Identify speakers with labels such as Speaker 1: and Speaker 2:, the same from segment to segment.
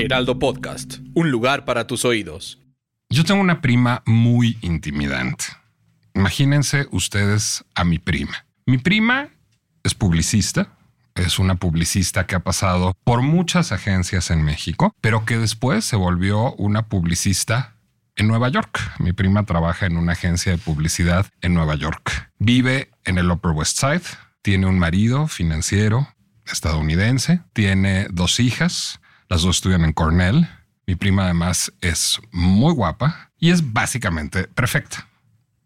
Speaker 1: Heraldo Podcast, un lugar para tus oídos.
Speaker 2: Yo tengo una prima muy intimidante. Imagínense ustedes a mi prima. Mi prima es publicista, es una publicista que ha pasado por muchas agencias en México, pero que después se volvió una publicista en Nueva York. Mi prima trabaja en una agencia de publicidad en Nueva York. Vive en el Upper West Side, tiene un marido financiero estadounidense, tiene dos hijas, las dos estudian en Cornell. Mi prima además es muy guapa y es básicamente perfecta.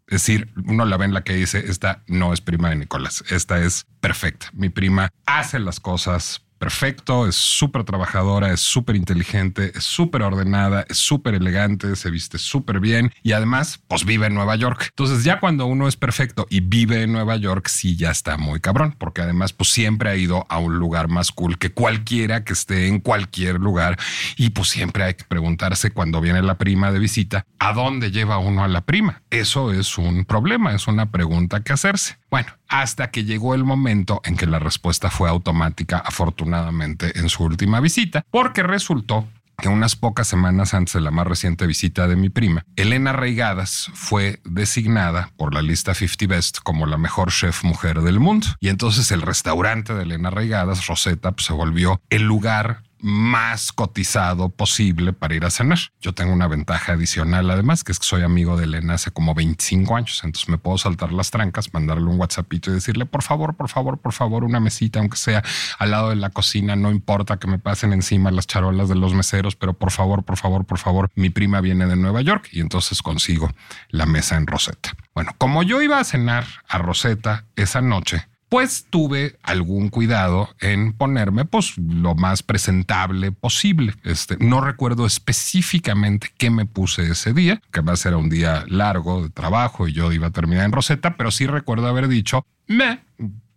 Speaker 2: Es decir, uno la ve en la que dice, esta no es prima de Nicolás, esta es perfecta. Mi prima hace las cosas perfecto, es súper trabajadora, es súper inteligente, es súper ordenada, es súper elegante, se viste súper bien y además, pues vive en Nueva York. Entonces ya cuando uno es perfecto y vive en Nueva York, sí ya está muy cabrón, porque además pues siempre ha ido a un lugar más cool que cualquiera que esté en cualquier lugar y pues siempre hay que preguntarse cuando viene la prima de visita, ¿a dónde lleva uno a la prima? Eso es un problema, es una pregunta que hacerse. Bueno, hasta que llegó el momento en que la respuesta fue automática, afortunadamente, en su última visita, porque resultó que unas pocas semanas antes de la más reciente visita de mi prima, Elena Reigadas fue designada por la lista 50 Best como la mejor chef mujer del mundo. Y entonces el restaurante de Elena Reigadas, Rosetta, pues, se volvió el lugar más cotizado posible para ir a cenar. Yo tengo una ventaja adicional, además, que es que soy amigo de Elena hace como 25 años, entonces me puedo saltar las trancas, mandarle un WhatsAppito y decirle, por favor, por favor, por favor, una mesita, aunque sea al lado de la cocina, no importa que me pasen encima las charolas de los meseros, pero por favor, por favor, por favor, mi prima viene de Nueva York y entonces consigo la mesa en Rosetta. Bueno, como yo iba a cenar a Rosetta esa noche, pues tuve algún cuidado en ponerme pues lo más presentable posible. Este, no recuerdo específicamente qué me puse ese día, que va a ser un día largo de trabajo y yo iba a terminar en Rosetta, pero sí recuerdo haber dicho, me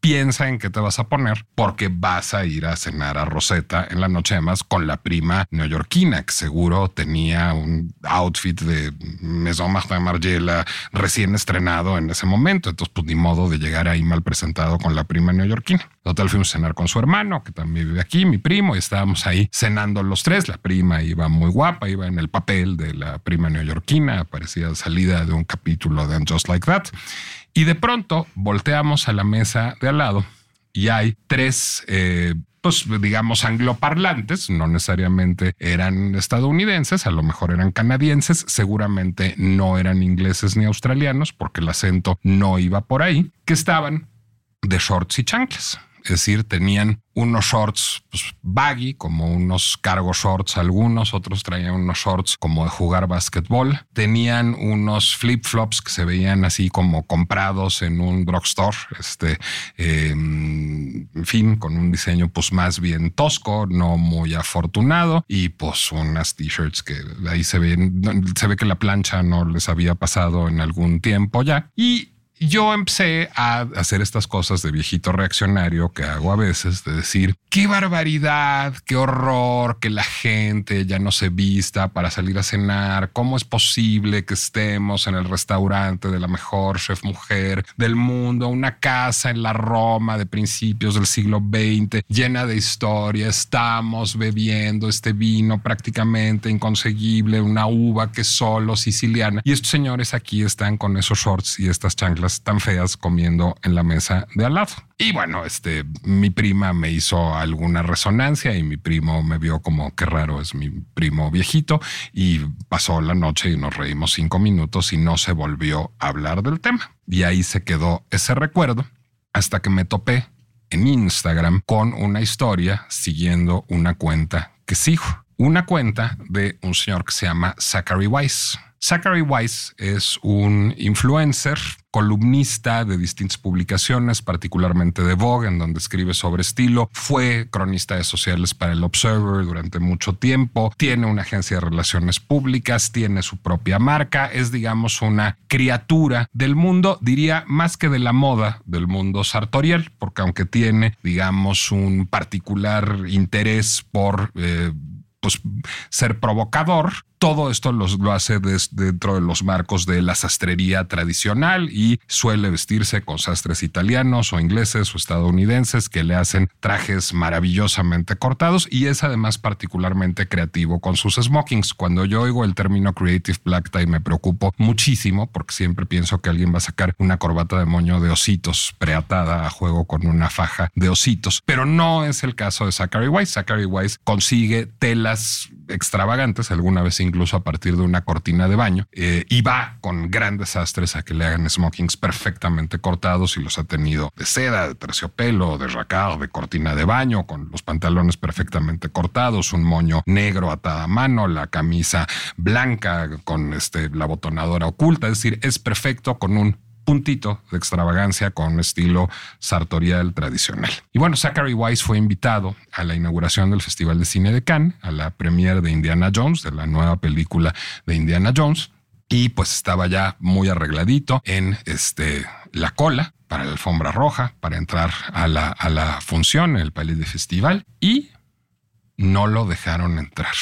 Speaker 2: piensa en qué te vas a poner porque vas a ir a cenar a Rosetta en la noche además con la prima neoyorquina que seguro tenía un outfit de Maison Martin Margiela recién estrenado en ese momento. Entonces, pues ni modo de llegar ahí mal presentado con la prima neoyorquina. Total, fuimos a cenar con su hermano, que también vive aquí, mi primo, y estábamos ahí cenando los tres. La prima iba muy guapa, iba en el papel de la prima neoyorquina, parecía salida de un capítulo de Just Like That. Y de pronto volteamos a la mesa de al lado y hay tres, eh, pues digamos, angloparlantes, no necesariamente eran estadounidenses, a lo mejor eran canadienses, seguramente no eran ingleses ni australianos, porque el acento no iba por ahí, que estaban de shorts y chanclas. Es decir, tenían unos shorts pues, baggy, como unos cargo shorts algunos, otros traían unos shorts como de jugar básquetbol, tenían unos flip flops que se veían así como comprados en un drugstore, este, eh, en fin, con un diseño pues más bien tosco, no muy afortunado y pues unas t-shirts que ahí se ven, se ve que la plancha no les había pasado en algún tiempo ya. Y yo empecé a hacer estas cosas de viejito reaccionario que hago a veces, de decir, qué barbaridad, qué horror que la gente ya no se vista para salir a cenar, cómo es posible que estemos en el restaurante de la mejor chef mujer del mundo, una casa en la Roma de principios del siglo XX, llena de historia, estamos bebiendo este vino prácticamente inconseguible, una uva que es solo siciliana, y estos señores aquí están con esos shorts y estas chanclas tan feas comiendo en la mesa de al lado. Y bueno, este, mi prima me hizo alguna resonancia y mi primo me vio como qué raro es mi primo viejito y pasó la noche y nos reímos cinco minutos y no se volvió a hablar del tema. Y ahí se quedó ese recuerdo hasta que me topé en Instagram con una historia siguiendo una cuenta que sigo. Una cuenta de un señor que se llama Zachary Weiss. Zachary Weiss es un influencer, columnista de distintas publicaciones, particularmente de Vogue, en donde escribe sobre estilo. Fue cronista de sociales para el Observer durante mucho tiempo. Tiene una agencia de relaciones públicas, tiene su propia marca. Es, digamos, una criatura del mundo, diría más que de la moda del mundo sartorial, porque aunque tiene, digamos, un particular interés por eh, pues, ser provocador, todo esto lo hace dentro de los marcos de la sastrería tradicional y suele vestirse con sastres italianos o ingleses o estadounidenses que le hacen trajes maravillosamente cortados y es además particularmente creativo con sus smokings. Cuando yo oigo el término creative black tie me preocupo muchísimo porque siempre pienso que alguien va a sacar una corbata de moño de ositos preatada a juego con una faja de ositos, pero no es el caso de Zachary Weiss. Zachary Weiss consigue telas extravagantes, alguna vez incluso a partir de una cortina de baño, eh, y va con grandes desastres a que le hagan smokings perfectamente cortados y los ha tenido de seda, de terciopelo, de racar, de cortina de baño, con los pantalones perfectamente cortados, un moño negro atado a mano, la camisa blanca con este, la botonadora oculta, es decir, es perfecto con un puntito de extravagancia con estilo sartorial tradicional. Y bueno, Zachary Weiss fue invitado a la inauguración del Festival de Cine de Cannes, a la premiere de Indiana Jones, de la nueva película de Indiana Jones. Y pues estaba ya muy arregladito en este, la cola para la alfombra roja, para entrar a la, a la función, el Palais de Festival, y no lo dejaron entrar.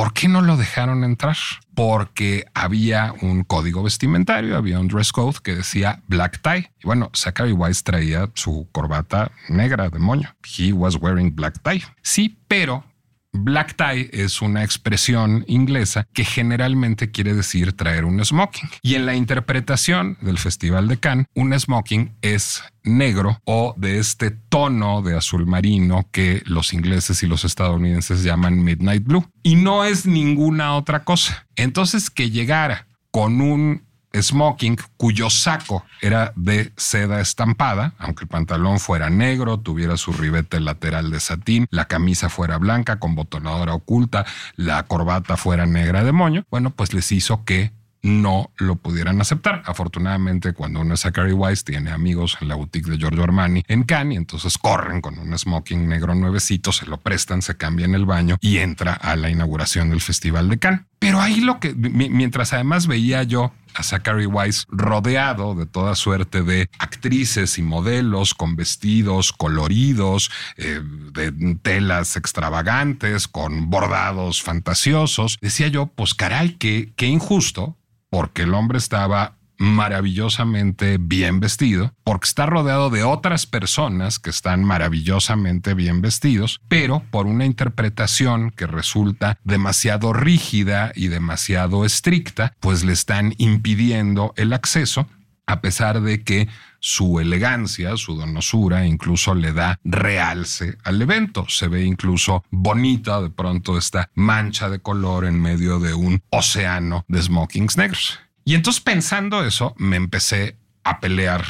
Speaker 2: ¿Por qué no lo dejaron entrar? Porque había un código vestimentario, había un dress code que decía black tie. Y bueno, Zachary Weiss traía su corbata negra de moño. He was wearing black tie. Sí, pero Black tie es una expresión inglesa que generalmente quiere decir traer un smoking. Y en la interpretación del Festival de Cannes, un smoking es negro o de este tono de azul marino que los ingleses y los estadounidenses llaman midnight blue. Y no es ninguna otra cosa. Entonces que llegara con un smoking cuyo saco era de seda estampada, aunque el pantalón fuera negro, tuviera su ribete lateral de satín, la camisa fuera blanca con botonadora oculta, la corbata fuera negra de moño, bueno, pues les hizo que no lo pudieran aceptar. Afortunadamente, cuando uno es Zachary Weiss, tiene amigos en la boutique de Giorgio Armani en Cannes y entonces corren con un smoking negro nuevecito, se lo prestan, se cambia en el baño y entra a la inauguración del Festival de Cannes. Pero ahí lo que, mientras además veía yo a Zachary Weiss rodeado de toda suerte de actrices y modelos con vestidos coloridos, eh, de telas extravagantes, con bordados fantasiosos. Decía yo, pues caray, qué, qué injusto porque el hombre estaba maravillosamente bien vestido, porque está rodeado de otras personas que están maravillosamente bien vestidos, pero por una interpretación que resulta demasiado rígida y demasiado estricta, pues le están impidiendo el acceso, a pesar de que su elegancia, su donosura, incluso le da realce al evento. Se ve incluso bonita de pronto esta mancha de color en medio de un océano de smokings negros. Y entonces pensando eso, me empecé a pelear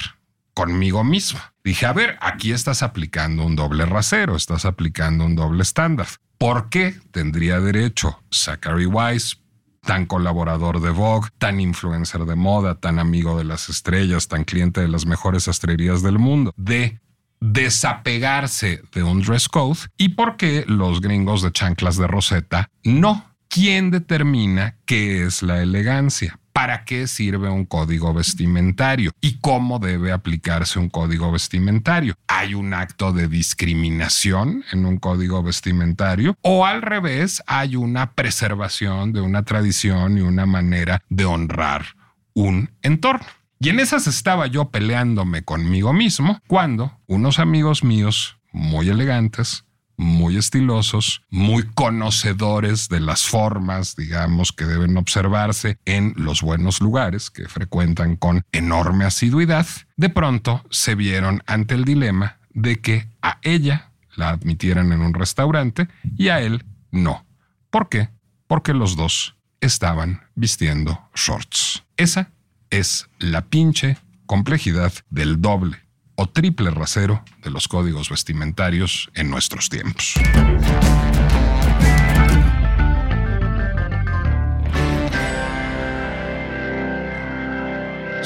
Speaker 2: conmigo mismo. Dije, a ver, aquí estás aplicando un doble rasero, estás aplicando un doble estándar. ¿Por qué tendría derecho Zachary Weiss, tan colaborador de Vogue, tan influencer de moda, tan amigo de las estrellas, tan cliente de las mejores astrerías del mundo, de desapegarse de un dress code y por qué los gringos de chanclas de Rosetta no? ¿Quién determina qué es la elegancia? Para qué sirve un código vestimentario y cómo debe aplicarse un código vestimentario. ¿Hay un acto de discriminación en un código vestimentario o al revés hay una preservación de una tradición y una manera de honrar un entorno? Y en esas estaba yo peleándome conmigo mismo cuando unos amigos míos muy elegantes muy estilosos, muy conocedores de las formas, digamos, que deben observarse en los buenos lugares que frecuentan con enorme asiduidad, de pronto se vieron ante el dilema de que a ella la admitieran en un restaurante y a él no. ¿Por qué? Porque los dos estaban vistiendo shorts. Esa es la pinche complejidad del doble o triple rasero de los códigos vestimentarios en nuestros tiempos.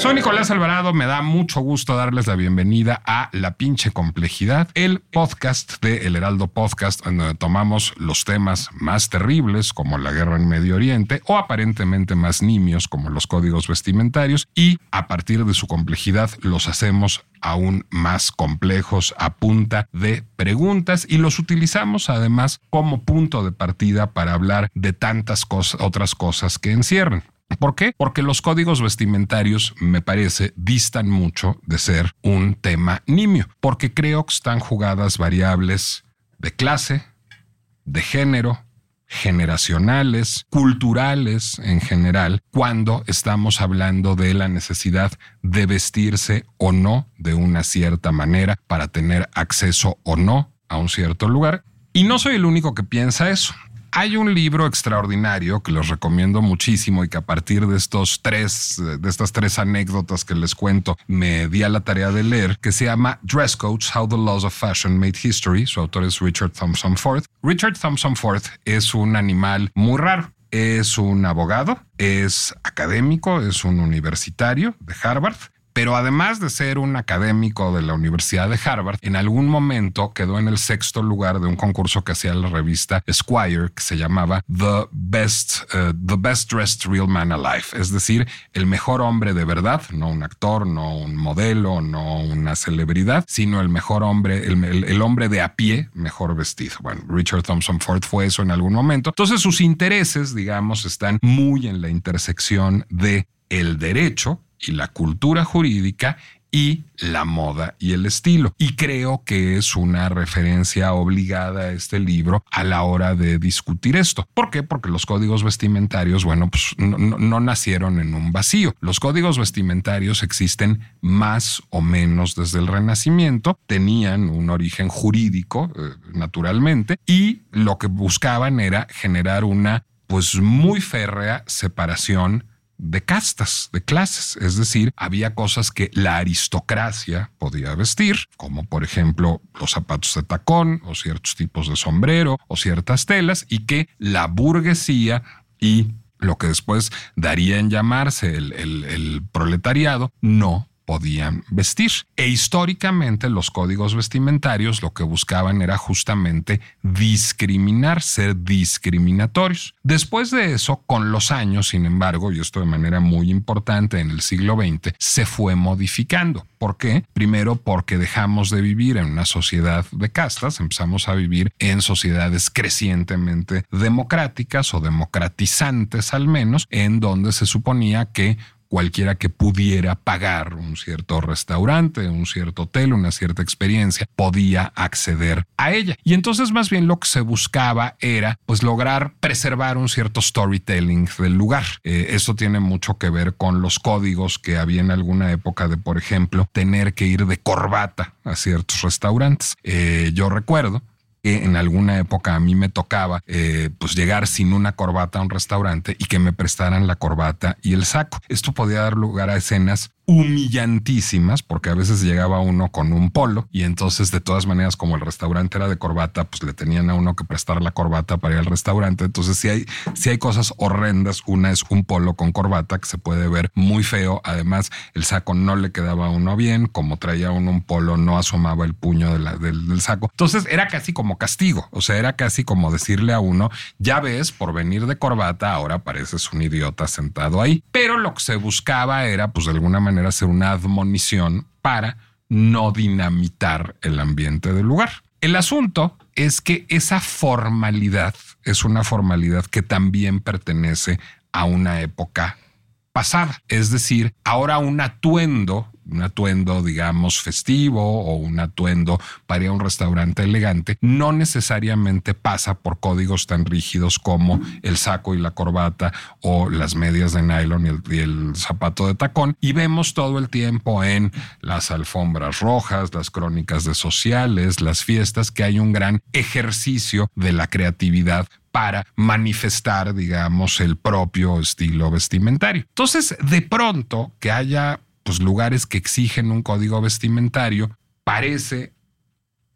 Speaker 2: Soy Nicolás Alvarado, me da mucho gusto darles la bienvenida a La pinche complejidad, el podcast de El Heraldo Podcast, donde tomamos los temas más terribles como la guerra en Medio Oriente o aparentemente más nimios como los códigos vestimentarios y a partir de su complejidad los hacemos aún más complejos a punta de preguntas y los utilizamos además como punto de partida para hablar de tantas cosas, otras cosas que encierran. ¿Por qué? Porque los códigos vestimentarios, me parece, distan mucho de ser un tema nimio, porque creo que están jugadas variables de clase, de género, generacionales, culturales en general, cuando estamos hablando de la necesidad de vestirse o no de una cierta manera para tener acceso o no a un cierto lugar. Y no soy el único que piensa eso. Hay un libro extraordinario que les recomiendo muchísimo y que a partir de estos tres, de estas tres anécdotas que les cuento, me di a la tarea de leer, que se llama Dress Codes, How the Laws of Fashion Made History. Su autor es Richard Thompson Ford. Richard Thompson Ford es un animal muy raro. Es un abogado, es académico, es un universitario de Harvard pero además de ser un académico de la Universidad de Harvard, en algún momento quedó en el sexto lugar de un concurso que hacía la revista Esquire que se llamaba The Best, uh, The Best Dressed Real Man Alive, es decir, el mejor hombre de verdad, no un actor, no un modelo, no una celebridad, sino el mejor hombre, el, el hombre de a pie mejor vestido. Bueno, Richard Thompson Ford fue eso en algún momento. Entonces sus intereses, digamos, están muy en la intersección de el derecho, y la cultura jurídica y la moda y el estilo. Y creo que es una referencia obligada a este libro a la hora de discutir esto. ¿Por qué? Porque los códigos vestimentarios, bueno, pues no, nacieron en un vacío. Los códigos vestimentarios existen más o menos desde el Renacimiento, tenían un origen jurídico, eh, naturalmente, y lo que buscaban era generar una, pues muy férrea separación de castas, de clases. Es decir, había cosas que la aristocracia podía vestir, como por ejemplo los zapatos de tacón o ciertos tipos de sombrero o ciertas telas, y que la burguesía y lo que después daría en llamarse el, el proletariado no podían vestir. E históricamente los códigos vestimentarios lo que buscaban era justamente discriminar, ser discriminatorios. Después de eso, con los años, sin embargo, y esto de manera muy importante en el siglo XX, se fue modificando. ¿Por qué? Primero porque dejamos de vivir en una sociedad de castas, empezamos a vivir en sociedades crecientemente democráticas o democratizantes al menos, en donde se suponía que cualquiera que pudiera pagar un cierto restaurante, un cierto hotel, una cierta experiencia, podía acceder a ella. Y entonces más bien lo que se buscaba era pues lograr preservar un cierto storytelling del lugar. Eh, eso tiene mucho que ver con los códigos que había en alguna época de, por ejemplo, tener que ir de corbata a ciertos restaurantes. Eh, yo recuerdo en alguna época a mí me tocaba eh, pues llegar sin una corbata a un restaurante y que me prestaran la corbata y el saco. Esto podía dar lugar a escenas humillantísimas, porque a veces llegaba uno con un polo y entonces de todas maneras como el restaurante era de corbata, pues le tenían a uno que prestar la corbata para ir al restaurante. Entonces si hay, si hay cosas horrendas, una es un polo con corbata que se puede ver muy feo. Además el saco no le quedaba a uno bien, como traía uno un polo no asomaba el puño del, del saco. Entonces era casi como castigo, o sea, era casi como decirle a uno, ya ves, por venir de corbata, ahora pareces un idiota sentado ahí. Pero lo que se buscaba era pues de alguna manera hacer una admonición para no dinamitar el ambiente del lugar. El asunto es que esa formalidad es una formalidad que también pertenece a una época pasada. Es decir, ahora un atuendo un atuendo, digamos, festivo o un atuendo para ir a un restaurante elegante, no necesariamente pasa por códigos tan rígidos como el saco y la corbata o las medias de nylon y el, y el zapato de tacón. Y vemos todo el tiempo en las alfombras rojas, las crónicas de sociales, las fiestas, que hay un gran ejercicio de la creatividad para manifestar, digamos, el propio estilo vestimentario. Entonces, de pronto que haya pues, lugares que exigen un código vestimentario, parece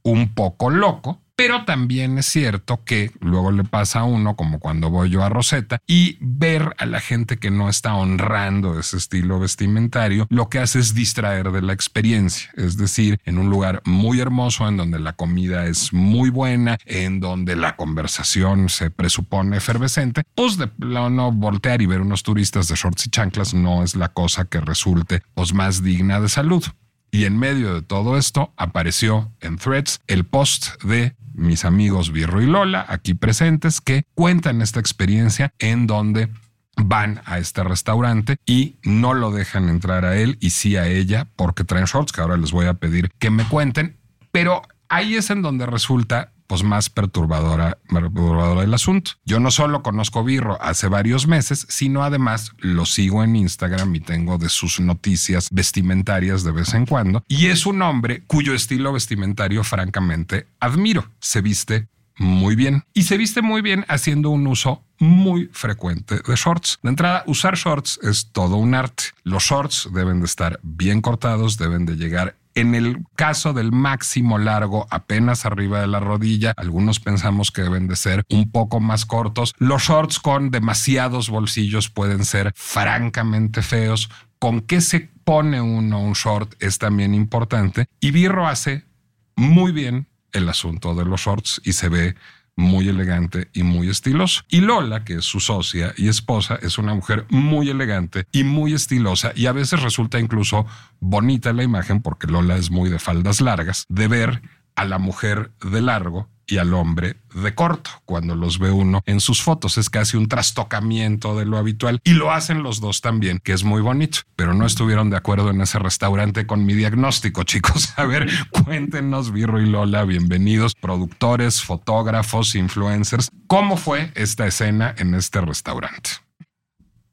Speaker 2: un poco loco, Pero también es cierto que luego le pasa a uno, como cuando voy yo a Rosetta, y ver a la gente que no está honrando ese estilo vestimentario, lo que hace es distraer de la experiencia. Es decir, en un lugar muy hermoso, en donde la comida es muy buena, en donde la conversación se presupone efervescente, pues de plano voltear y ver unos turistas de shorts y chanclas no es la cosa que resulte pues más digna de salud. Y en medio de todo esto apareció en Threads el post de mis amigos Birro y Lola, aquí presentes, que cuentan esta experiencia en donde van a este restaurante y no lo dejan entrar a él y sí a ella porque traen shorts que ahora les voy a pedir que me cuenten. Pero ahí es en donde resulta pues más perturbadora, perturbadora el asunto. Yo no solo conozco Birro hace varios meses, sino además lo sigo en Instagram y tengo de sus noticias vestimentarias de vez en cuando. Y es un hombre cuyo estilo vestimentario francamente admiro. Se viste muy bien y se viste muy bien haciendo un uso muy frecuente de shorts. De entrada, usar shorts es todo un arte. Los shorts deben de estar bien cortados, deben de llegar en el caso del máximo largo, apenas arriba de la rodilla, algunos pensamos que deben de ser un poco más cortos. Los shorts con demasiados bolsillos pueden ser francamente feos. ¿Con qué se pone uno un short? Es también importante. Y Birro hace muy bien el asunto de los shorts y se ve muy elegante y muy estiloso. Y Lola, que es su socia y esposa, es una mujer muy elegante y muy estilosa y a veces resulta incluso bonita la imagen, porque Lola es muy de faldas largas, de ver a la mujer de largo y al hombre de corto. Cuando los ve uno en sus fotos es casi un trastocamiento de lo habitual y lo hacen los dos también, que es muy bonito, pero no estuvieron de acuerdo en ese restaurante con mi diagnóstico, chicos. A ver, cuéntenos, Birro y Lola, bienvenidos, productores, fotógrafos, influencers, ¿cómo fue esta escena en este restaurante?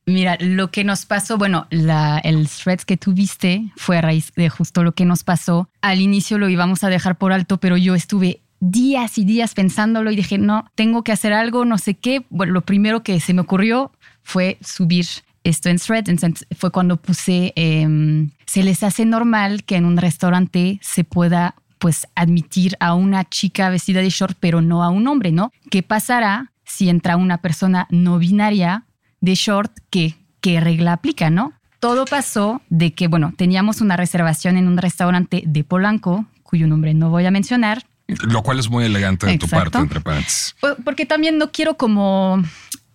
Speaker 3: Mira, lo que nos pasó, bueno, el thread que tuviste fue a raíz de justo lo que nos pasó. Al inicio lo íbamos a dejar por alto, pero yo estuve días y días pensándolo y dije, no, tengo que hacer algo, no sé qué. Bueno, lo primero que se me ocurrió fue subir esto en thread. Entonces fue cuando puse, em, se les hace normal que en un restaurante se pueda pues admitir a una chica vestida de short, pero no a un hombre, ¿no? ¿Qué pasará si entra una persona no binaria de short? ¿Qué, qué regla aplica, no? Todo pasó de que, bueno, teníamos una reservación en un restaurante de Polanco, cuyo nombre no voy a mencionar,
Speaker 2: lo cual es muy elegante de tu parte, entre paréntesis.
Speaker 3: Porque también no quiero como,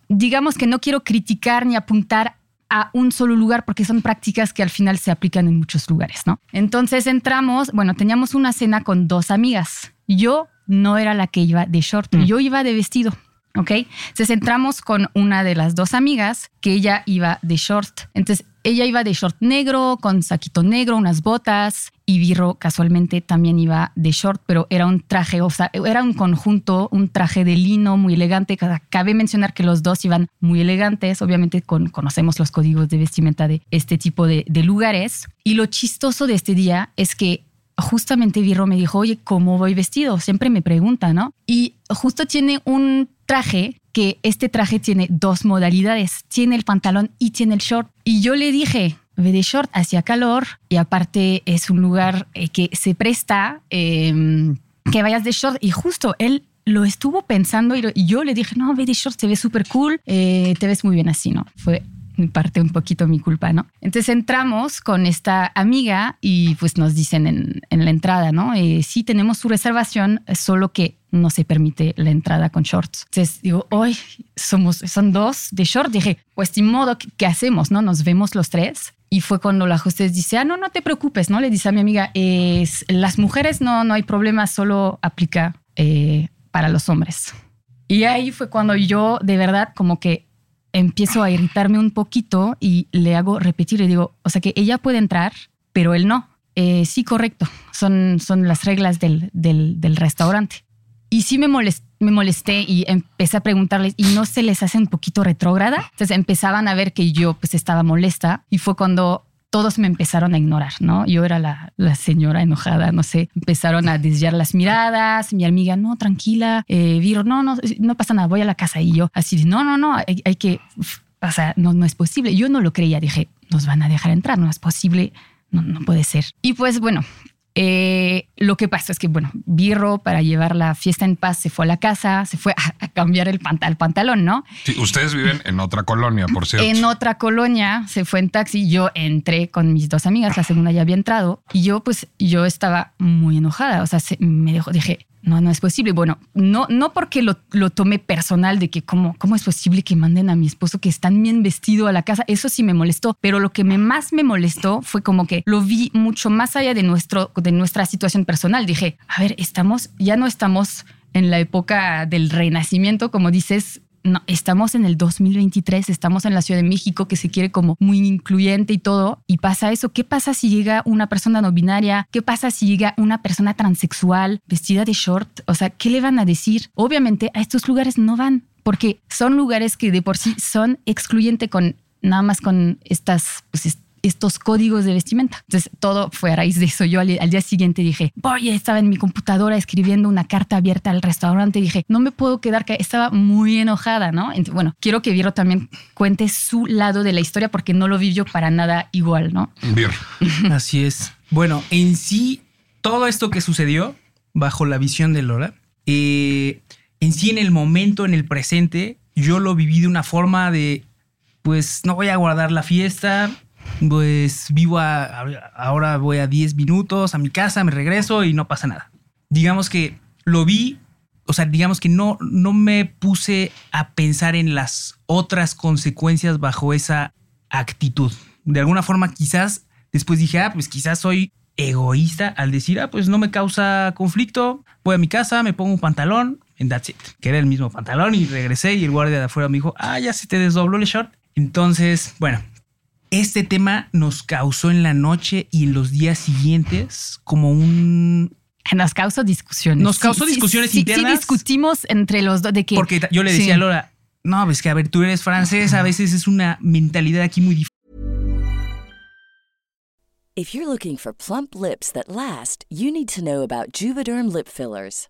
Speaker 3: digamos que no quiero criticar ni apuntar a un solo lugar porque son prácticas que al final se aplican en muchos lugares, ¿no? Entonces entramos, bueno, teníamos una cena con dos amigas. Yo no era la que iba de short, mm. yo iba de vestido. ¿ok? Entonces entramos con una de las dos amigas que ella iba de short. Entonces ella iba de short negro, con saquito negro, unas botas, y Birro casualmente también iba de short, pero era un traje, o sea, era un conjunto, un traje de lino muy elegante. Cabe mencionar que los dos iban muy elegantes, obviamente con, conocemos los códigos de vestimenta de este tipo de, de lugares. Y lo chistoso de este día es que justamente Birro me dijo, oye, ¿cómo voy vestido? Siempre me pregunta, ¿no? Y justo tiene un traje que este traje tiene dos modalidades, tiene el pantalón y tiene el short. Y yo le dije, ve de short, hacía calor y aparte es un lugar eh, que se presta em, que vayas de short y justo él lo estuvo pensando y, yo le dije, no, ve de short, te ves súper cool, eh, te ves muy bien así, ¿no? Fue mi parte un poquito mi culpa, ¿no? Entonces entramos con esta amiga y pues nos dicen en, en la entrada, ¿no? Eh, sí tenemos su reservación, solo que no se permite la entrada con shorts. Entonces digo, hoy somos, son dos de short. Dije, pues sin modo, ¿qué, hacemos? ¿No? Nos vemos los tres. Y fue cuando la hostess dice, ah, no, no te preocupes, ¿no? Le dice a mi amiga, es, las mujeres no, no hay problema, solo aplica eh, para los hombres. Y ahí fue cuando yo de verdad como que empiezo a irritarme un poquito y le hago repetir y digo, o sea que ella puede entrar, pero él no. Eh, sí, correcto, son, son las reglas del, del, restaurante. Y sí me molesté, me molesté y empecé a preguntarles y no se les hace un poquito retrógrada. Entonces empezaban a ver que yo pues estaba molesta y fue cuando todos me empezaron a ignorar, ¿no? Yo era la, la señora enojada, no sé, empezaron a desviar las miradas, mi amiga, no, tranquila, eh, Viro, no, no, no pasa nada, voy a la casa y yo así, no, no, no, hay, hay que, o sea, no, no es posible. Yo no lo creía, dije, nos van a dejar entrar, no es posible, no, no puede ser. Y pues bueno, eh, lo que pasa es que, bueno, Birro para llevar la fiesta en paz se fue a la casa, se fue a, cambiar el, pantalón, ¿no?
Speaker 2: Sí, ustedes viven en otra colonia, por cierto.
Speaker 3: En otra colonia, se fue en taxi, yo entré con mis dos amigas, la segunda ya había entrado, y yo pues yo estaba muy enojada, o sea, me dejó, dije, no, no es posible. Bueno, no, no porque lo, lo tomé personal de que cómo, cómo es posible que manden a mi esposo que está bien vestido a la casa. Eso sí me molestó, pero lo que me más me molestó fue como que lo vi mucho más allá de, nuestro, de nuestra situación personal. Dije, a ver, estamos, ya no estamos en la época del renacimiento, como dices, no, estamos en el 2023, estamos en la Ciudad de México que se quiere como muy incluyente y todo, y pasa eso. ¿Qué pasa si llega una persona no binaria? ¿Qué pasa si llega una persona transexual vestida de short? O sea, ¿qué le van a decir? Obviamente a estos lugares no van, porque son lugares que de por sí son excluyentes con nada más con estas, pues, estos códigos de vestimenta. Entonces, todo fue a raíz de eso. Yo al, día siguiente dije, voy, estaba en mi computadora escribiendo una carta abierta al restaurante. Dije, no me puedo quedar, que estaba muy enojada, ¿no? Entonces, bueno, quiero que Viro también cuente su lado de la historia porque no lo vivió para nada igual, ¿no?
Speaker 2: Bien.
Speaker 4: Así es. Bueno, en sí, todo esto que sucedió bajo la visión de Lora, eh, en sí, en el momento, en el presente, yo lo viví de una forma de, pues no voy a guardar la fiesta, pues vivo a, ahora voy a 10 minutos a mi casa, me regreso y no pasa nada. Digamos que lo vi, o sea, digamos que no, no me puse a pensar en las otras consecuencias bajo esa actitud. De alguna forma quizás después dije, ah, pues quizás soy egoísta al decir, ah, pues no me causa conflicto, voy a mi casa, me pongo un pantalón, and that's it. Que era el mismo pantalón y regresé y el guardia de afuera me dijo, ah, ya se te desdobló el short. Entonces, bueno, este tema nos causó en la noche y en los días siguientes como un...
Speaker 3: Nos causó discusiones.
Speaker 4: Nos causó discusiones internas.
Speaker 3: Sí, discutimos entre los dos de que...
Speaker 4: Porque yo le decía a Laura, no, ves que a ver, tú eres francés, a veces es una mentalidad aquí muy diferente.
Speaker 5: If you're looking for plump lips that last, you need to know about Juvederm lip fillers.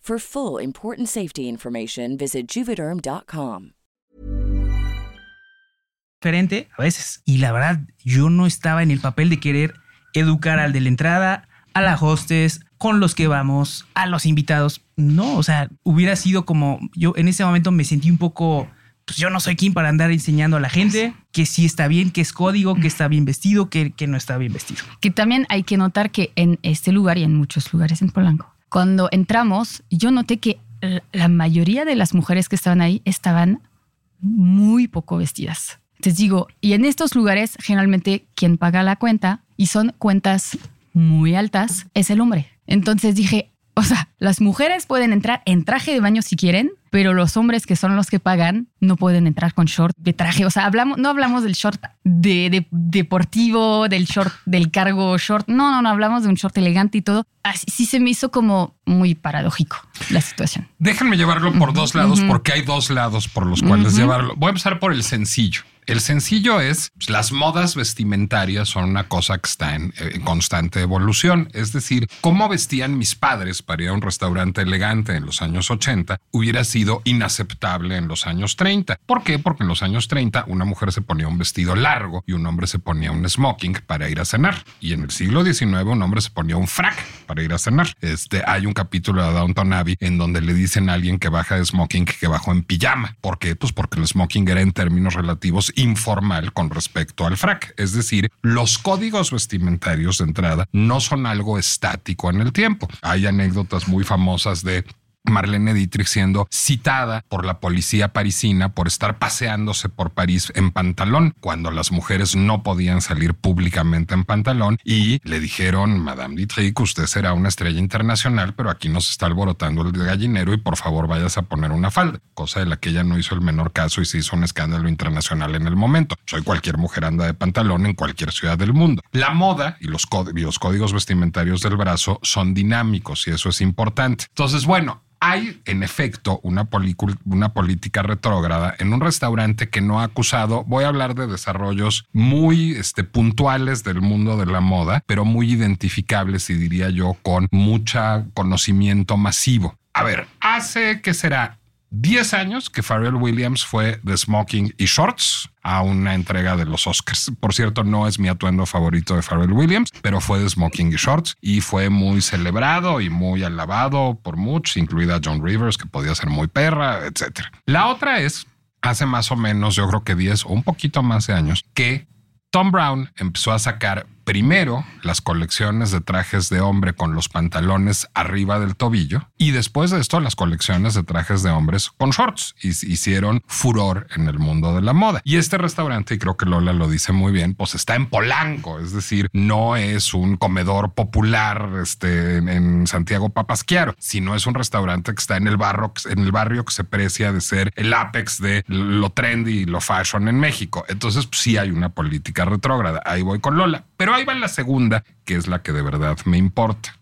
Speaker 5: For full important safety information, visit juvederm.com.
Speaker 4: Diferente a veces. Y la verdad, yo no estaba en el papel de querer educar al de la entrada, a la hostess, con los que vamos, a los invitados. No, o sea, hubiera sido como yo en ese momento me sentí un poco pues yo no soy quien para andar enseñando a la gente que sí está bien, que es código, que está bien vestido, que, que no está bien vestido.
Speaker 3: Que también hay que notar que en este lugar y en muchos lugares en Polanco, cuando entramos, yo noté que la mayoría de las mujeres que estaban ahí estaban muy poco vestidas. Te digo, y en estos lugares generalmente quien paga la cuenta, y son cuentas muy altas, es el hombre. Entonces dije, o sea, las mujeres pueden entrar en traje de baño si quieren, pero los hombres que son los que pagan no pueden entrar con short de traje. O sea, hablamos, no hablamos del short de, deportivo, del short del cargo short. No, no, no, hablamos de un short elegante y todo. Así sí se me hizo como muy paradójico la situación.
Speaker 2: Déjenme llevarlo por dos lados, porque hay dos lados por los cuales llevarlo. Voy a empezar por el sencillo. El sencillo es, pues, las modas vestimentarias son una cosa que está en, constante evolución. Es decir, cómo vestían mis padres para ir a un restaurante elegante en los años 80 hubiera sido inaceptable en los años 30. ¿Por qué? Porque en los años 30 una mujer se ponía un vestido largo y un hombre se ponía un smoking para ir a cenar. Y en el siglo XIX un hombre se ponía un frac para ir a cenar. Este, hay un capítulo de Downton Abbey en donde le dicen a alguien que baja de smoking que bajó en pijama. ¿Por qué? Pues porque el smoking era en términos relativos informal con respecto al frac. Es decir, los códigos vestimentarios de entrada no son algo estático en el tiempo. Hay anécdotas muy famosas de Marlene Dietrich siendo citada por la policía parisina por estar paseándose por París en pantalón cuando las mujeres no podían salir públicamente en pantalón y le dijeron, Madame Dietrich, usted será una estrella internacional, pero aquí nos está alborotando el gallinero y por favor vayas a poner una falda, cosa de la que ella no hizo el menor caso y se hizo un escándalo internacional en el momento. Soy cualquier mujer anda de pantalón en cualquier ciudad del mundo. La moda y los, y los códigos vestimentarios del brazo son dinámicos y eso es importante. Entonces, bueno, hay, en efecto, una, política retrógrada en un restaurante que no ha acusado, voy a hablar de desarrollos muy este, puntuales del mundo de la moda, pero muy identificables y diría yo con mucho conocimiento masivo. A ver, hace que será 10 años que Pharrell Williams fue de Smoking y Shorts a una entrega de los Oscars. Por cierto, no es mi atuendo favorito de Pharrell Williams, pero fue de Smoking y Shorts y fue muy celebrado y muy alabado por muchos, incluida John Rivers, que podía ser muy perra, etc. La otra es, hace más o menos, yo creo que 10 o un poquito más de años, que Tom Brown empezó a sacar primero las colecciones de trajes de hombre con los pantalones arriba del tobillo y después de esto las colecciones de trajes de hombres con shorts y hicieron furor en el mundo de la moda. Y este restaurante, y creo que Lola lo dice muy bien, pues está en Polanco, es decir, no es un comedor popular este, en Santiago Papasquiaro, sino es un restaurante que está en el, barro, en el barrio que se precia de ser el apex de lo trendy y lo fashion en México. Entonces, pues, sí hay una política retrógrada. Ahí voy con Lola. Pero ahí va la segunda, que es la que de verdad me importa.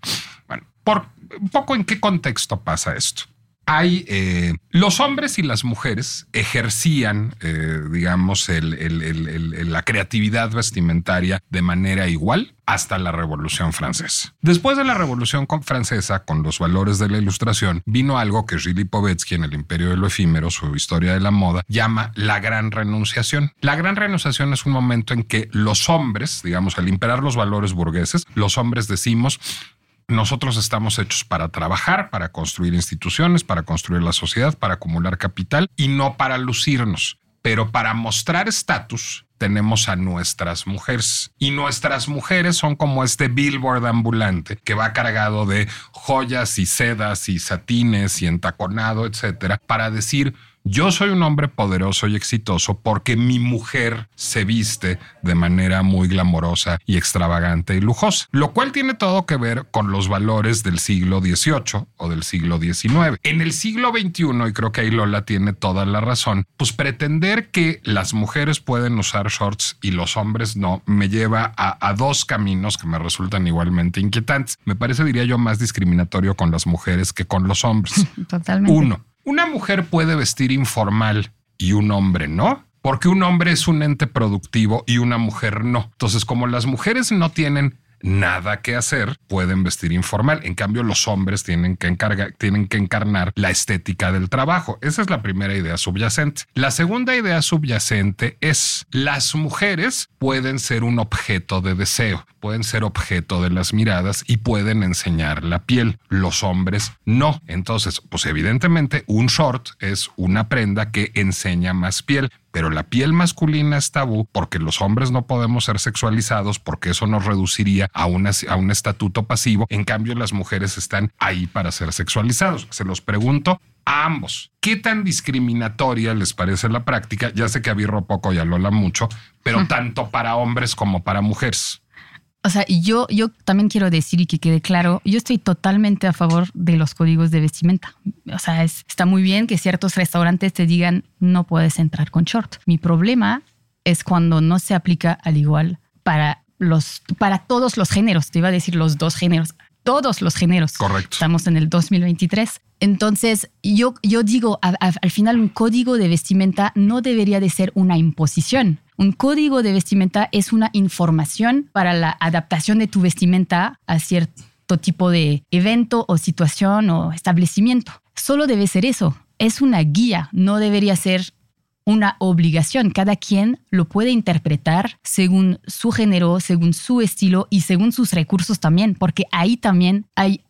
Speaker 2: Bueno, por un poco en qué contexto pasa esto hay eh, los hombres y las mujeres ejercían, eh, digamos, la creatividad vestimentaria de manera igual hasta la Revolución Francesa. Después de la Revolución Francesa, con los valores de la Ilustración, vino algo que Lipovetsky en el Imperio de lo Efímero, su historia de la moda, llama la Gran Renunciación. La Gran Renunciación es un momento en que los hombres, digamos, al imperar los valores burgueses, los hombres decimos, nosotros estamos hechos para trabajar, para construir instituciones, para construir la sociedad, para acumular capital y no para lucirnos. Pero para mostrar estatus tenemos a nuestras mujeres y nuestras mujeres son como este billboard ambulante que va cargado de joyas y sedas y satines y entaconado, etcétera, para decir yo soy un hombre poderoso y exitoso porque mi mujer se viste de manera muy glamorosa y extravagante y lujosa, lo cual tiene todo que ver con los valores del siglo XVIII o del siglo XIX. En el siglo XXI, y creo que ahí Lola tiene toda la razón, pues pretender que las mujeres pueden usar shorts y los hombres no, me lleva a, a dos caminos que me resultan igualmente inquietantes. Me parece, diría yo, más discriminatorio con las mujeres que con los hombres.
Speaker 3: Totalmente.
Speaker 2: Uno, una mujer puede vestir informal y un hombre no, porque un hombre es un ente productivo y una mujer no. Entonces, como las mujeres no tienen nada que hacer, pueden vestir informal. En cambio, los hombres tienen que, tienen que encarnar la estética del trabajo. Esa es la primera idea subyacente. La segunda idea subyacente es las mujeres pueden ser un objeto de deseo, pueden ser objeto de las miradas y pueden enseñar la piel. Los hombres no. Entonces, pues evidentemente un short es una prenda que enseña más piel, pero la piel masculina es tabú porque los hombres no podemos ser sexualizados porque eso nos reduciría a, a un estatuto pasivo. En cambio, las mujeres están ahí para ser sexualizados. Se los pregunto a ambos. ¿Qué tan discriminatoria les parece la práctica? Ya sé que a Birro poco y a Lola mucho, pero tanto para hombres como para mujeres.
Speaker 3: O sea, yo, yo también quiero decir y que quede claro, yo estoy totalmente a favor de los códigos de vestimenta. O sea, está muy bien que ciertos restaurantes te digan no puedes entrar con short. Mi problema es cuando no se aplica al igual para los para todos los géneros. Te iba a decir los dos géneros, todos los géneros.
Speaker 2: Correcto.
Speaker 3: Estamos en el 2023. Entonces, yo, yo digo, al final un código de vestimenta no debería de ser una imposición. Un código de vestimenta es una información para la adaptación de tu vestimenta a cierto tipo de evento o situación o establecimiento. Solo debe ser eso. Es una guía, no debería ser una obligación. Cada quien lo puede interpretar según su género, según su estilo y según sus recursos también, porque ahí también hay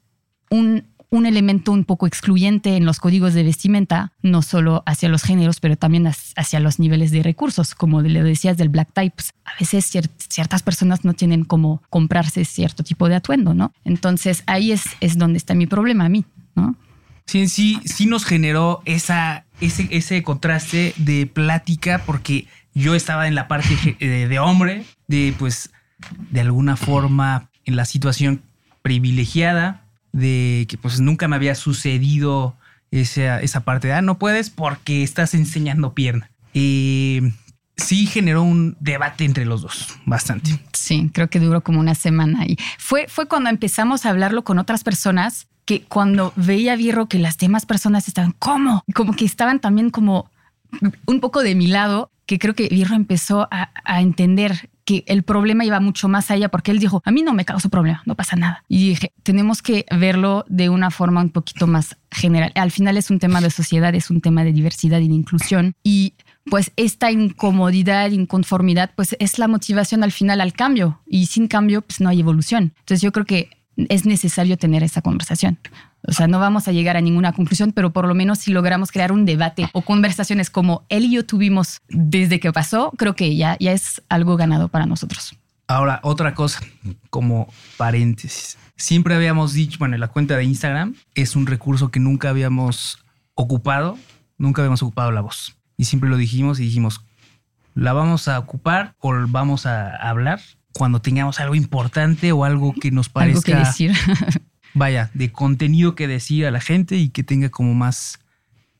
Speaker 3: un un elemento un poco excluyente en los códigos de vestimenta, no solo hacia los géneros, pero también hacia los niveles de recursos, como le decías del black types. A veces ciertas personas no tienen cómo comprarse cierto tipo de atuendo, ¿no? Entonces ahí es, es donde está mi problema a mí, ¿no?
Speaker 4: Sí, sí, sí nos generó esa, ese, ese contraste de plática porque yo estaba en la parte de, de hombre, de pues de alguna forma en la situación privilegiada, de que pues nunca me había sucedido esa, esa parte de, ah, no puedes porque estás enseñando pierna. y sí generó un debate entre los dos, bastante.
Speaker 3: Sí, creo que duró como una semana y fue, fue cuando empezamos a hablarlo con otras personas que cuando veía Birro que las demás personas estaban, ¿cómo? Como que estaban también como un poco de mi lado, que creo que Birro empezó a entender que el problema iba mucho más allá porque él dijo, a mí no me causó problema, no pasa nada. Y dije, tenemos que verlo de una forma un poquito más general. Al final es un tema de sociedad, es un tema de diversidad y de inclusión. Y pues esta incomodidad, inconformidad, pues es la motivación al final al cambio. Y sin cambio, pues no hay evolución. Entonces yo creo que es necesario tener esa conversación. O sea, no vamos a llegar a ninguna conclusión, pero por lo menos si logramos crear un debate o conversaciones como él y yo tuvimos desde que pasó, creo que ya, ya es algo ganado para nosotros.
Speaker 4: Ahora, otra cosa, como paréntesis. Siempre habíamos dicho, bueno, la cuenta de Instagram es un recurso que nunca habíamos ocupado, nunca habíamos ocupado la voz. Y siempre lo dijimos y dijimos, la vamos a ocupar o vamos a hablar cuando tengamos algo importante o algo que nos parezca.
Speaker 3: Algo que decir.
Speaker 4: vaya, de contenido que decir a la gente y que tenga como más,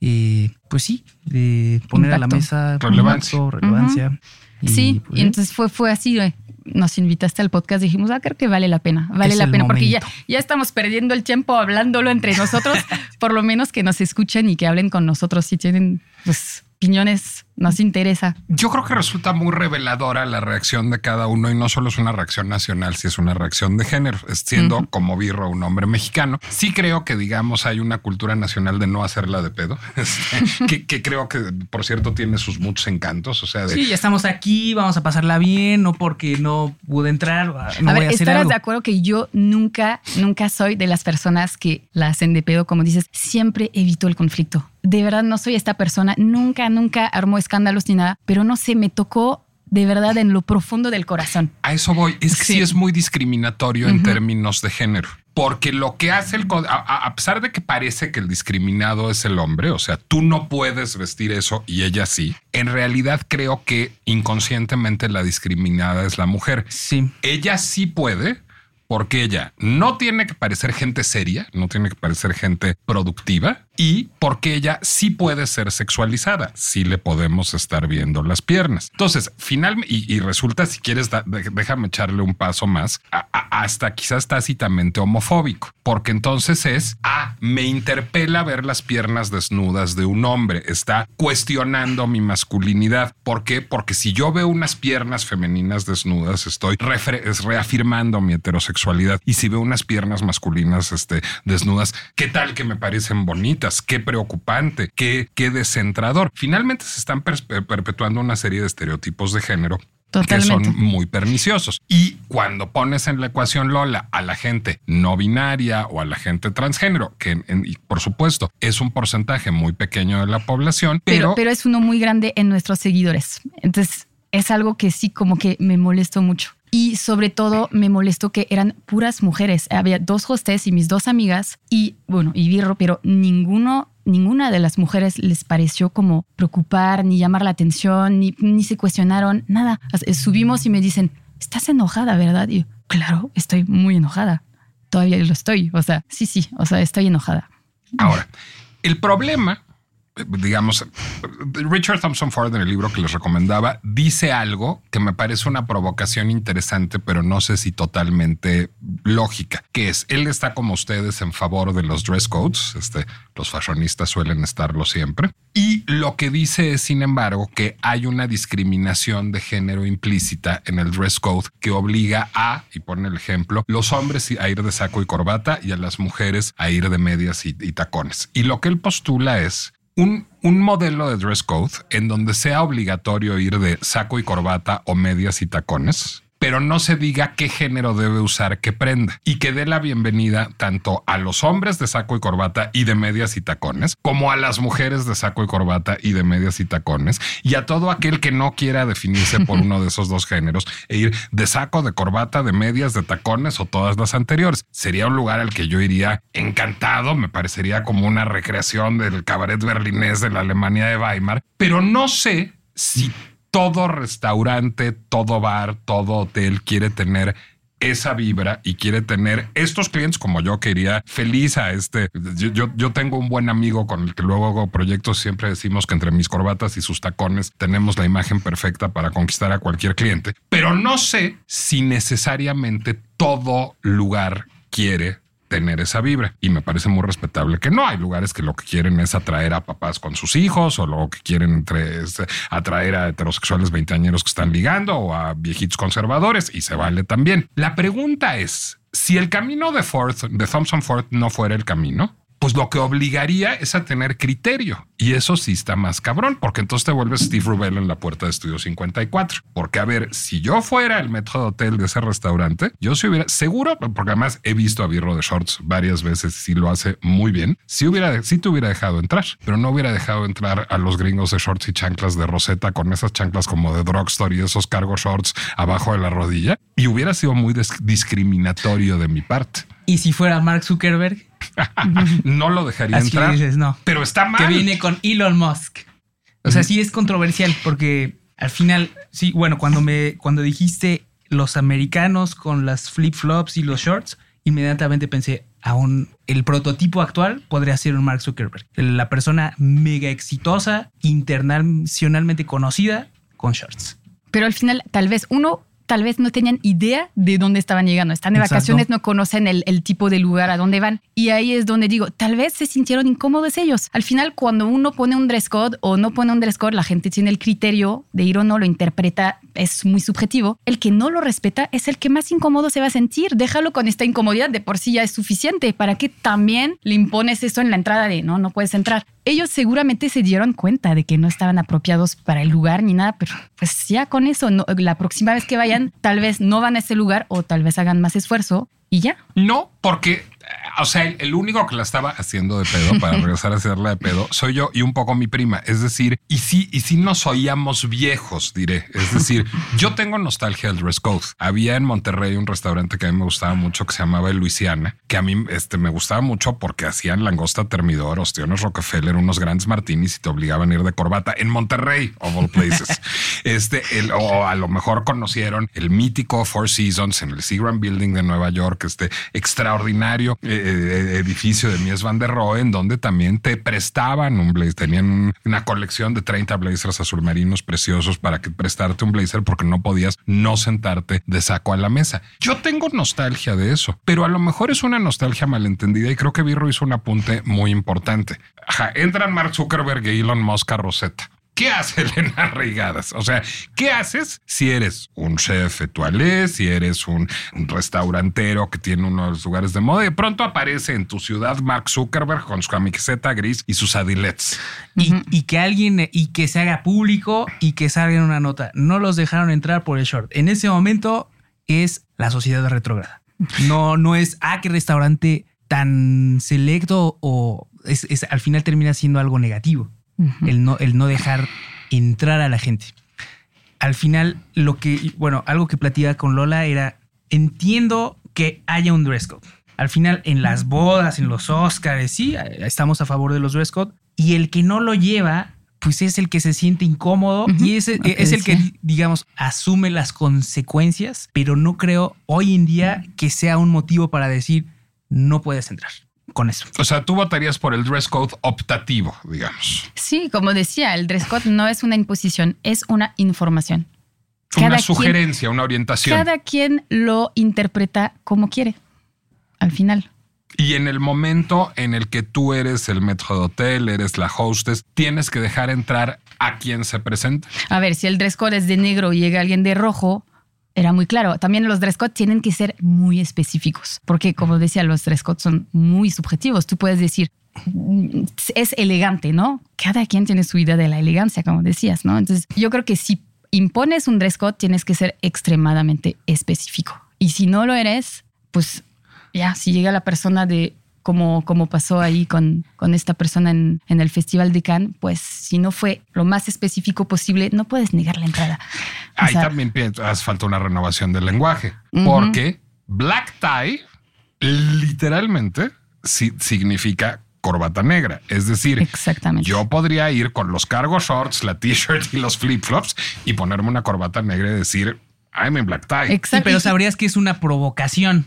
Speaker 4: eh, pues sí, de poner a la mesa
Speaker 2: relevancia.
Speaker 4: relevancia.
Speaker 3: sí, pues y entonces fue, fue así, nos invitaste al podcast, dijimos, ah, creo que vale la pena, vale la pena, porque ya, ya estamos perdiendo el tiempo hablándolo entre nosotros, por lo menos que nos escuchen y que hablen con nosotros si tienen, pues, opiniones nos interesa.
Speaker 2: Yo creo que resulta muy reveladora la reacción de cada uno y no solo es una reacción nacional, si es una reacción de género, siendo como Birro un hombre mexicano. Sí creo que, digamos, hay una cultura nacional de no hacerla de pedo, este, que, creo que, por cierto, tiene sus muchos encantos. O sea, de...
Speaker 4: sí, ya estamos aquí, vamos a pasarla bien, no porque no pude entrar. No a ver,
Speaker 3: estarás de acuerdo que yo nunca, nunca soy de las personas que la hacen de pedo, como dices, siempre evito el conflicto. De verdad, no soy esta persona, nunca, nunca armo escándalos ni nada, pero no sé, me tocó de verdad en lo profundo del corazón.
Speaker 2: A eso voy. Es que sí, es muy discriminatorio en términos de género. Porque lo que hace el a, a, pesar de que parece que el discriminado es el hombre, o sea, tú no puedes vestir eso y ella sí, en realidad creo que inconscientemente la discriminada es la mujer.
Speaker 4: Sí.
Speaker 2: Ella sí puede, porque ella no tiene que parecer gente seria, no tiene que parecer gente productiva, y porque ella sí puede ser sexualizada, sí le podemos estar viendo las piernas. Entonces, finalmente, y, resulta, si quieres, déjame echarle un paso más, hasta quizás tácitamente homofóbico, porque entonces es, ah, me interpela ver las piernas desnudas de un hombre, está cuestionando mi masculinidad. ¿Por qué? Porque si yo veo unas piernas femeninas desnudas, estoy reafirmando mi heterosexualidad. Y si veo unas piernas masculinas este, desnudas, ¿qué tal que me parecen bonitas? Qué preocupante, qué, qué descentrador. Finalmente se están perpetuando una serie de estereotipos de género que son muy perniciosos. Y cuando pones en la ecuación Lola a la gente no binaria o a la gente transgénero, que por supuesto es un porcentaje muy pequeño de la población, pero,
Speaker 3: pero es uno muy grande en nuestros seguidores. Entonces es algo que sí como que me molestó mucho. Y sobre todo me molestó que eran puras mujeres. Había dos hostes y mis dos amigas y bueno, y Birro, pero ninguno, ninguna de las mujeres les pareció como preocupar, ni llamar la atención, ni, ni se cuestionaron, nada. Subimos y me dicen, estás enojada, ¿verdad? Y yo, claro, estoy muy enojada. Todavía lo estoy. O sea, sí, sí, o sea, estoy enojada.
Speaker 2: Ahora, el problema digamos, Richard Thompson Ford en el libro que les recomendaba dice algo que me parece una provocación interesante, pero no sé si totalmente lógica, que es, él está como ustedes en favor de los dress codes, este, los fashionistas suelen estarlo siempre, y lo que dice es, sin embargo, que hay una discriminación de género implícita en el dress code que obliga a, y pone el ejemplo, los hombres a ir de saco y corbata y a las mujeres a ir de medias y, y tacones. Y lo que él postula es un, modelo de dress code en donde sea obligatorio ir de saco y corbata o medias y tacones pero no se diga qué género debe usar qué prenda y que dé la bienvenida tanto a los hombres de saco y corbata y de medias y tacones, como a las mujeres de saco y corbata y de medias y tacones, y a todo aquel que no quiera definirse por uno de esos dos géneros e ir de saco, de corbata, de medias, de tacones o todas las anteriores. Sería un lugar al que yo iría encantado, me parecería como una recreación del cabaret berlinés de la Alemania de Weimar, pero no sé si todo restaurante, todo bar, todo hotel quiere tener esa vibra y quiere tener estos clientes como yo que iría feliz a este. Yo, yo, tengo un buen amigo con el que luego hago proyectos. Siempre decimos que entre mis corbatas y sus tacones tenemos la imagen perfecta para conquistar a cualquier cliente, pero no sé si necesariamente todo lugar quiere tener esa vibra. Y me parece muy respetable que no. Hay lugares que lo que quieren es atraer a papás con sus hijos o lo que quieren entre, es atraer a heterosexuales veinteañeros que están ligando o a viejitos conservadores y se vale también. La pregunta es, si el camino de Ford, de Thompson Ford no fuera el camino, pues lo que obligaría es a tener criterio. Y eso sí está más cabrón, porque entonces te vuelves Steve Rubel en la puerta de Estudio 54. Porque, a ver, si yo fuera el método hotel de ese restaurante, yo si hubiera, seguro, porque además he visto a Birro de Shorts varias veces y lo hace muy bien, si hubiera, si te hubiera dejado entrar, pero no hubiera dejado entrar a los gringos de shorts y chanclas de Rosetta con esas chanclas como de drugstore y esos cargo shorts abajo de la rodilla. Y hubiera sido muy discriminatorio de mi parte.
Speaker 4: ¿Y si fuera Mark Zuckerberg?
Speaker 2: no lo dejaría entrar.
Speaker 4: no.
Speaker 2: Pero está mal.
Speaker 4: Que viene con Elon Musk. O sea, sí es controversial porque al final, sí, bueno, cuando me, cuando dijiste los americanos con las flip flops y los shorts, inmediatamente pensé, aún el prototipo actual podría ser un Mark Zuckerberg, la persona mega exitosa, internacionalmente conocida con shorts.
Speaker 3: Pero al final, tal vez uno tal vez no tenían idea de dónde estaban llegando. Están de vacaciones, no conocen el, tipo de lugar a dónde van. Y ahí es donde digo, tal vez se sintieron incómodos ellos. Al final, cuando uno pone un dress code o no pone un dress code, la gente tiene el criterio de ir o no, lo interpreta, es muy subjetivo. El que no lo respeta es el que más incómodo se va a sentir. Déjalo con esta incomodidad, de por sí ya es suficiente. ¿Para que también le impones eso en la entrada de no, no puedes entrar? Ellos seguramente se dieron cuenta de que no estaban apropiados para el lugar ni nada, pero pues ya con eso, la próxima vez que vayan, tal vez no van a ese lugar o tal vez hagan más esfuerzo y ya.
Speaker 2: No, porque o sea, el, único que la estaba haciendo de pedo para regresar a hacerla de pedo soy yo y un poco mi prima. Es decir, y si, y si nos oíamos viejos, diré. Es decir, yo tengo nostalgia del dress code. Había en Monterrey un restaurante que a mí me gustaba mucho que se llamaba Luisiana, que a mí este, me gustaba mucho porque hacían langosta termidor, ostiones Rockefeller, unos grandes martinis y te obligaban a ir de corbata en Monterrey, of all places. este, el, o a lo mejor conocieron el mítico Four Seasons en el Seagram Building de Nueva York, este extraordinario. Eh, eh, edificio de Mies van der Rohe, en donde también te prestaban un blazer. Tenían una colección de 30 blazers azulmarinos preciosos para que prestarte un blazer porque no podías no sentarte de saco a la mesa. Yo tengo nostalgia de eso, pero a lo mejor es una nostalgia malentendida y creo que Birro hizo un apunte muy importante. entran Mark Zuckerberg y Elon Musk a Rosetta. ¿Qué hace Elena Reigadas? O sea, ¿qué haces si eres un chef etualé, si eres un restaurantero que tiene unos lugares de moda y de pronto aparece en tu ciudad Mark Zuckerberg con su camiseta gris y sus adilets?
Speaker 4: Y, que alguien y que se haga público y que salga en una nota. No los dejaron entrar por el short. En ese momento es la sociedad retrógrada. No, no es, ah, qué restaurante tan selecto o al final termina siendo algo negativo el, no, el no dejar entrar a la gente. Al final, lo que, bueno, algo que platicaba con Lola era, entiendo que haya un dress code. Al final, en las bodas, en los Oscars, sí, estamos a favor de los dress code. Y el que no lo lleva, pues es el que se siente incómodo y es, es el que, digamos, asume las consecuencias, pero no creo hoy en día que sea un motivo para decir no puedes entrar con eso.
Speaker 2: O sea, tú votarías por el dress code optativo, digamos.
Speaker 3: Sí, como decía, el dress code no es una imposición, es una información.
Speaker 2: una sugerencia, una orientación.
Speaker 3: Cada quien lo interpreta como quiere, al final.
Speaker 2: Y en el momento en el que tú eres el metro de hotel, eres la hostess, tienes que dejar entrar a quien se presenta.
Speaker 3: A ver, si el dress code es de negro y llega alguien de rojo, era muy claro. También los dress code tienen que ser muy específicos, porque como decía, los dress code son muy subjetivos. Tú puedes decir, mm, es elegante, ¿no? Cada quien tiene su idea de la elegancia, como decías, ¿no? Entonces, yo creo que si impones un dress code, tienes que ser extremadamente específico. Y si no lo eres, pues ya, si llega la persona de como, como pasó ahí con, con esta persona en, en el Festival de Cannes, pues si no fue lo más específico posible, no puedes negar la entrada. O
Speaker 2: Ahí
Speaker 3: sea,
Speaker 2: también hace falta una renovación del lenguaje, porque black tie literalmente significa corbata negra. Es decir,
Speaker 3: Exactamente.
Speaker 2: yo podría ir con los cargo shorts, la t-shirt y los flip-flops y ponerme una corbata negra y decir, I'm in black tie.
Speaker 4: Sí,
Speaker 3: Exacto.
Speaker 4: pero sabrías que es una provocación,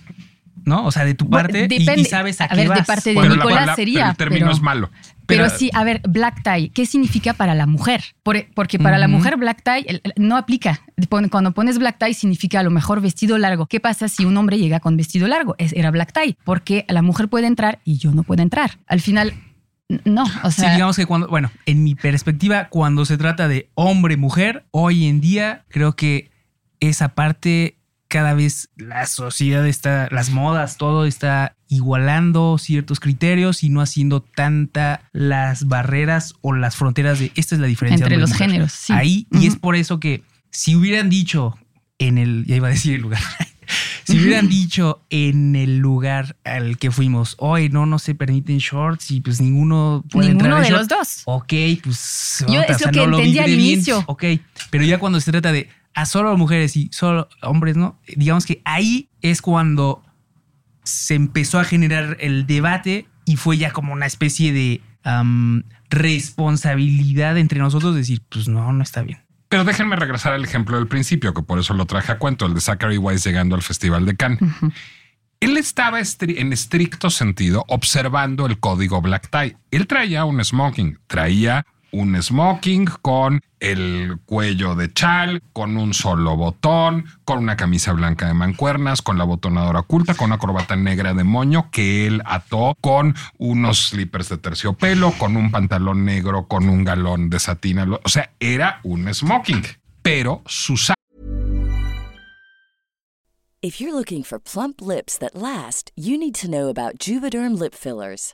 Speaker 4: ¿no? O sea, de tu parte y-
Speaker 3: depende.
Speaker 4: y, sabes a,
Speaker 3: A
Speaker 4: qué
Speaker 3: ver, de parte de
Speaker 2: Bueno, la-
Speaker 3: Nicolás
Speaker 2: la-
Speaker 3: sería,
Speaker 2: El término
Speaker 3: pero-
Speaker 2: es malo.
Speaker 3: Pero,
Speaker 4: Pero-
Speaker 3: sí, a ver, black tie, ¿qué significa para la mujer? Por- porque para la mujer black tie el- el- no aplica. Cuando pones black tie significa a lo mejor vestido largo. ¿Qué pasa si un hombre llega con vestido largo? Es, era black tie, porque la mujer puede entrar y yo no puedo entrar. Al final, no. O
Speaker 4: Sí,
Speaker 3: sea,
Speaker 4: digamos que cuando, bueno, en mi perspectiva, cuando se trata de hombre-mujer, hoy en día creo que esa parte cada vez la sociedad está, las modas, todo está igualando ciertos criterios y no haciendo tanta las barreras o las fronteras de esta es la diferencia
Speaker 3: Entre los
Speaker 4: hombre-mujer".
Speaker 3: géneros, sí.
Speaker 4: Ahí, y es por eso que si hubieran dicho en el, ya iba a decir el lugar, si hubieran dicho en el lugar al que fuimos, hoy no, no se permiten shorts y pues ninguno puede
Speaker 3: ninguno
Speaker 4: entrar en
Speaker 3: de los
Speaker 4: shorts",
Speaker 3: dos.
Speaker 4: Ok, pues.
Speaker 3: Yo
Speaker 4: otra,
Speaker 3: es lo que
Speaker 4: lo
Speaker 3: entendí al
Speaker 4: vibré bien.
Speaker 3: inicio.
Speaker 4: Ok, pero ya cuando se trata de a solo mujeres y solo hombres, ¿no? Digamos que ahí es cuando se empezó a generar el debate y fue ya como una especie de responsabilidad entre nosotros decir, pues no, no está bien.
Speaker 2: Pero déjenme regresar al ejemplo del principio, que por eso lo traje a cuento, el de Zachary Wise llegando al Festival de Cannes. Él estaba estri- en estricto sentido observando el código Black Tie. Él traía un smoking, traía un smoking con el cuello de chal, con un solo botón, con una camisa blanca de mancuernas, con la botonadora oculta, con una corbata negra de moño que él ató con unos slippers de terciopelo, con un pantalón negro, con un galón de satina. O sea, era un smoking. Pero sus
Speaker 5: If you're looking for plump lips that last, you need to know about Juvederm lip fillers.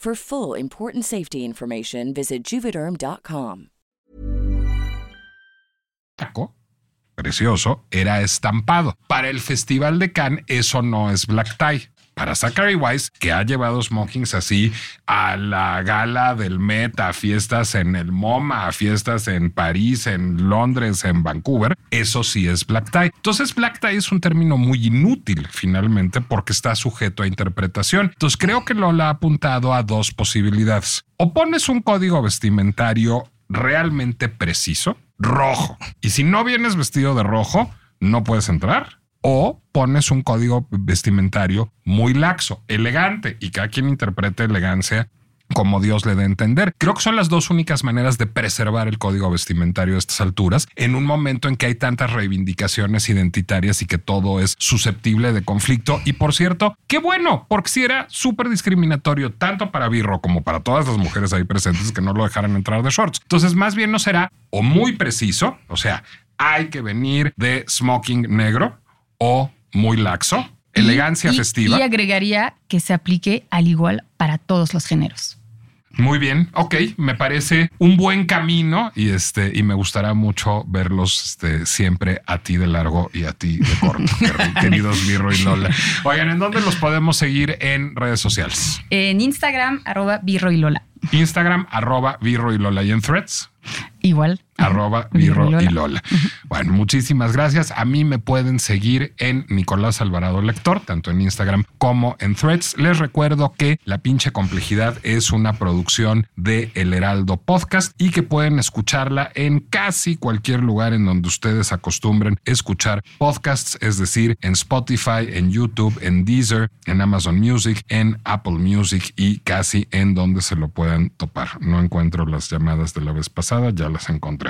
Speaker 5: For full important safety information, visit juvederm.com.
Speaker 2: taco precioso era estampado. Para el Festival de Cannes eso no es black tie. Para Zachary Wise, que ha llevado smokings así a la gala del Met, a fiestas en el MoMA, a fiestas en París, en Londres, en Vancouver, eso sí es black tie. Entonces, black tie es un término muy inútil finalmente porque está sujeto a interpretación. Entonces, creo que Lola ha apuntado a dos posibilidades. O pones un código vestimentario realmente preciso, rojo. Y si no vienes vestido de rojo, no puedes entrar. O pones un código vestimentario muy laxo, elegante, y cada quien interprete elegancia como Dios le dé a entender. Creo que son las dos únicas maneras de preservar el código vestimentario a estas alturas, en un momento en que hay tantas reivindicaciones identitarias y que todo es susceptible de conflicto. Y por cierto, qué bueno, porque si era súper discriminatorio tanto para Birro como para todas las mujeres ahí presentes que no lo dejaran entrar de shorts. Entonces, más bien no será o muy preciso, o sea, hay que venir de smoking negro o muy laxo, elegancia
Speaker 3: Y-
Speaker 2: festiva.
Speaker 3: Y agregaría que se aplique al igual para todos los géneros.
Speaker 2: Muy bien, ok, me parece un buen camino y este y me gustará mucho verlos este, siempre a ti de largo y a ti de corto, quer- queridos Birro y Lola. Oigan, ¿en dónde los podemos seguir en redes sociales?
Speaker 3: En Instagram, arroba Birro y Lola.
Speaker 2: Instagram, arroba Birro y Lola y en Threads.
Speaker 3: Igual.
Speaker 2: Arroba Virro y Lola. Bueno, muchísimas gracias. A mí me pueden seguir en Nicolás Alvarado Lector, tanto en Instagram como en Threads. Les recuerdo que La pinche complejidad es una producción de El Heraldo Podcast y que pueden escucharla en casi cualquier lugar en donde ustedes acostumbren escuchar podcasts, es decir, en Spotify, en YouTube, en Deezer, en Amazon Music, en Apple Music y casi en donde se lo puedan topar. No encuentro las llamadas de la vez pasada, ya las encontré.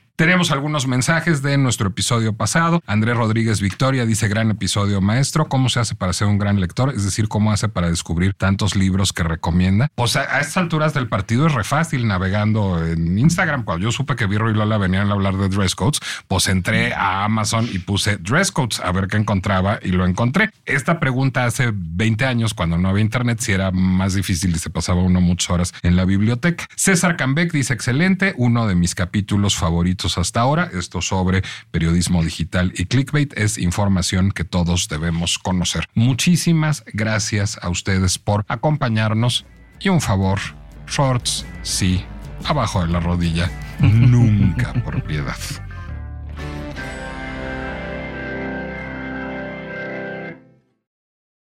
Speaker 2: Tenemos algunos mensajes de nuestro episodio pasado. Andrés Rodríguez Victoria dice, gran episodio maestro, ¿cómo se hace para ser un gran lector? Es decir, ¿cómo hace para descubrir tantos libros que recomienda? Pues a, estas alturas del partido es re fácil navegando en Instagram. Cuando yo supe que Virro y Lola venían a hablar de dress codes, pues entré a Amazon y puse dress codes a ver qué encontraba y lo encontré. Esta pregunta hace 20 años, cuando no había internet, si era más difícil y se pasaba uno muchas horas en la biblioteca. César Cambeck dice, excelente, uno de mis capítulos favoritos hasta ahora. Esto sobre periodismo digital y clickbait es información que todos debemos conocer. Muchísimas gracias a ustedes por acompañarnos y un favor, shorts, sí, abajo de la rodilla, nunca por piedad.